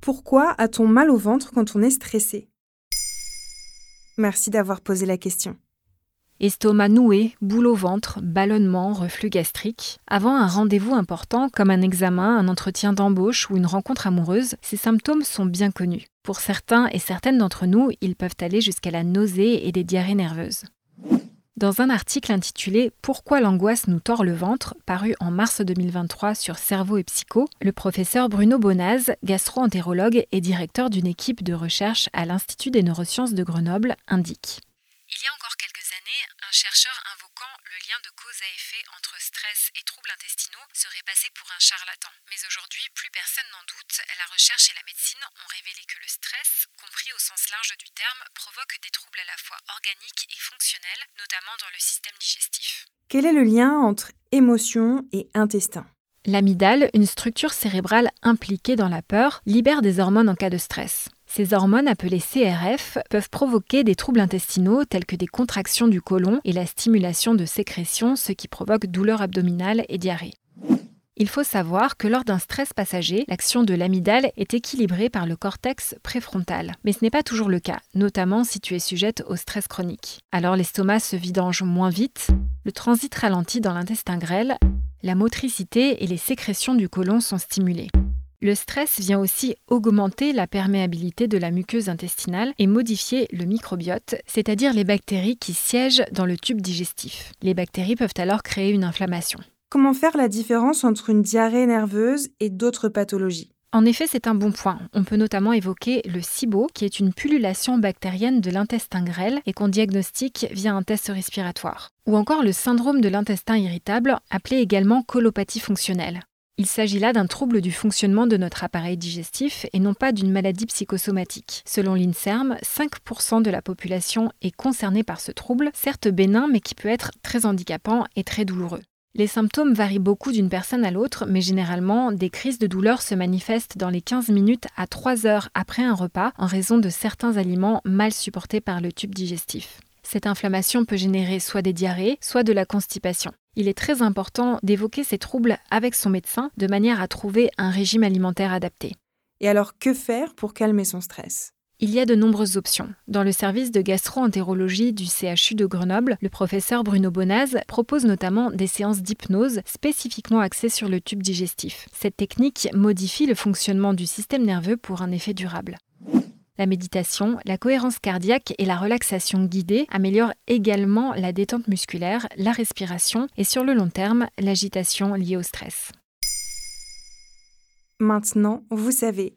Pourquoi a-t-on mal au ventre quand on est stressé? Merci d'avoir posé la question. Estomac noué, boule au ventre, ballonnement, reflux gastrique. Avant un rendez-vous important comme un examen, un entretien d'embauche ou une rencontre amoureuse, ces symptômes sont bien connus. Pour certains et certaines d'entre nous, ils peuvent aller jusqu'à la nausée et des diarrhées nerveuses. Dans un article intitulé Pourquoi l'angoisse nous tord le ventre, paru en mars 2023 sur Cerveau et Psycho, le professeur Bruno Bonaz, gastro-entérologue et directeur d'une équipe de recherche à l'Institut des neurosciences de Grenoble, indique Il y a encore quelques années, un chercheur invoquant le lien de cause à effet entre stress et troubles intestinaux serait passé pour un charlatan. Mais aujourd'hui, plus personne n'en doute, la recherche et la médecine ont révélé que le stress, au sens large du terme, provoque des troubles à la fois organiques et fonctionnels, notamment dans le système digestif. Quel est le lien entre émotion et intestin? L'amygdale, une structure cérébrale impliquée dans la peur, libère des hormones en cas de stress. Ces hormones, appelées CRF, peuvent provoquer des troubles intestinaux tels que des contractions du côlon et la stimulation de sécrétions, ce qui provoque douleurs abdominales et diarrhée. Il faut savoir que lors d'un stress passager, l'action de l'amygdale est équilibrée par le cortex préfrontal. Mais ce n'est pas toujours le cas, notamment si tu es sujette au stress chronique. Alors l'estomac se vidange moins vite, le transit ralentit dans l'intestin grêle, la motricité et les sécrétions du côlon sont stimulées. Le stress vient aussi augmenter la perméabilité de la muqueuse intestinale et modifier le microbiote, c'est-à-dire les bactéries qui siègent dans le tube digestif. Les bactéries peuvent alors créer une inflammation. Comment faire la différence entre une diarrhée nerveuse et d'autres pathologies? En effet, c'est un bon point. On peut notamment évoquer le SIBO, qui est une pullulation bactérienne de l'intestin grêle et qu'on diagnostique via un test respiratoire. Ou encore le syndrome de l'intestin irritable, appelé également colopathie fonctionnelle. Il s'agit là d'un trouble du fonctionnement de notre appareil digestif et non pas d'une maladie psychosomatique. Selon l'INSERM, 5% de la population est concernée par ce trouble, certes bénin mais qui peut être très handicapant et très douloureux. Les symptômes varient beaucoup d'une personne à l'autre, mais généralement, des crises de douleur se manifestent dans les 15 minutes à 3 heures après un repas en raison de certains aliments mal supportés par le tube digestif. Cette inflammation peut générer soit des diarrhées, soit de la constipation. Il est très important d'évoquer ces troubles avec son médecin de manière à trouver un régime alimentaire adapté. Et alors, que faire pour calmer son stress? Il y a de nombreuses options. Dans le service de gastro-entérologie du CHU de Grenoble, le professeur Bruno Bonaz propose notamment des séances d'hypnose spécifiquement axées sur le tube digestif. Cette technique modifie le fonctionnement du système nerveux pour un effet durable. La méditation, la cohérence cardiaque et la relaxation guidée améliorent également la détente musculaire, la respiration et sur le long terme, l'agitation liée au stress. Maintenant, vous savez,